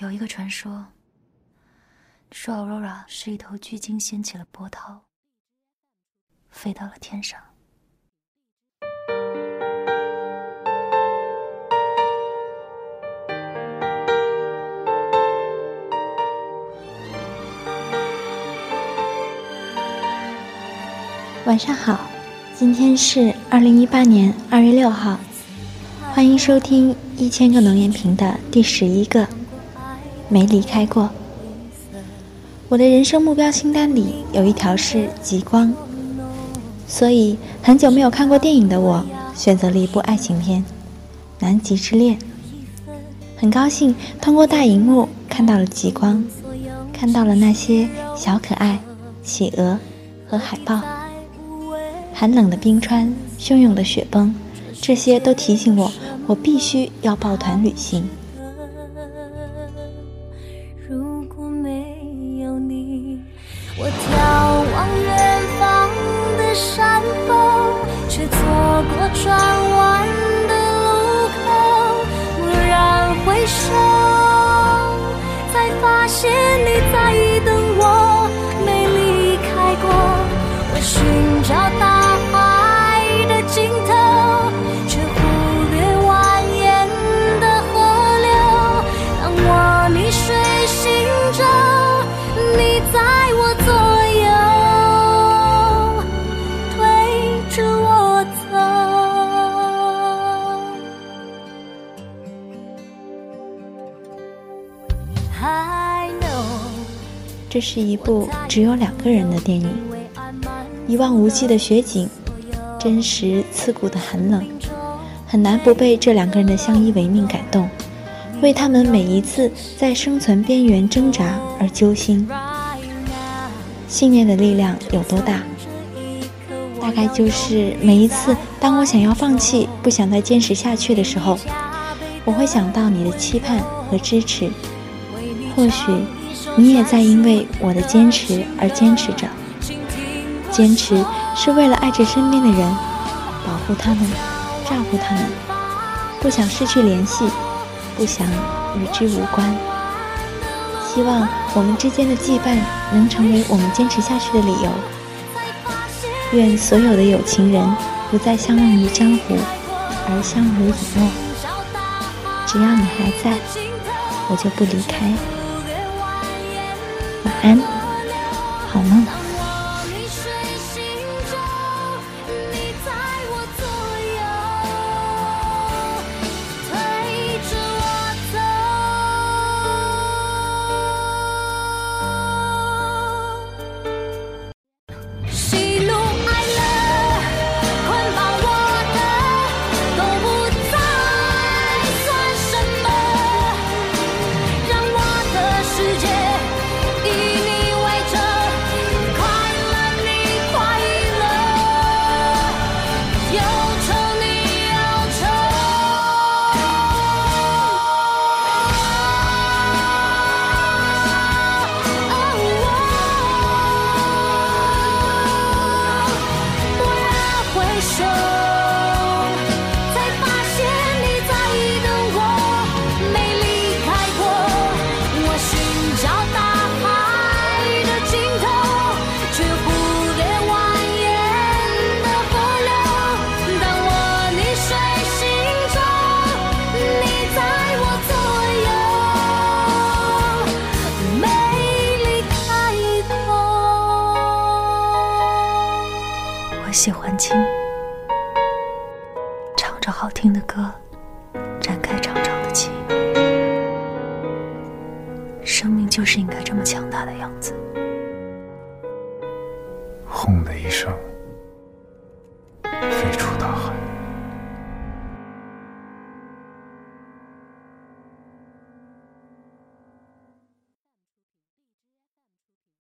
有一个传说，说 Aurora 是一头巨鲸掀起了波涛，飞到了天上。晚上好，今天是二零一八年二月六号，欢迎收听一千个能言评的第十一个。没离开过。我的人生目标清单里有一条是极光，所以很久没有看过电影的我，选择了一部爱情片《南极之恋》。很高兴通过大荧幕看到了极光，看到了那些小可爱、企鹅和海豹。寒冷的冰川，汹涌的雪崩，这些都提醒我，我必须要抱团旅行。我眺望远方的山峰，却错过转弯的路口。蓦然回首，才发现你在等我，没离开过。我寻找大。这是一部只有两个人的电影，一望无际的雪景，真实刺骨的寒冷，很难不被这两个人的相依为命感动，为他们每一次在生存边缘挣扎而揪心。信念的力量有多大？大概就是每一次当我想要放弃、不想再坚持下去的时候，我会想到你的期盼和支持，或许。你也在因为我的坚持而坚持着，坚持是为了爱着身边的人，保护他们，照顾他们，不想失去联系，不想与之无关。希望我们之间的羁绊能成为我们坚持下去的理由。愿所有的有情人不再相忘于江湖，而相濡以沫。只要你还在，我就不离开。晚安，好梦。轻，唱着好听的歌，展开长长的情。生命就是应该这么强大的样子。轰的一声，飞出大海。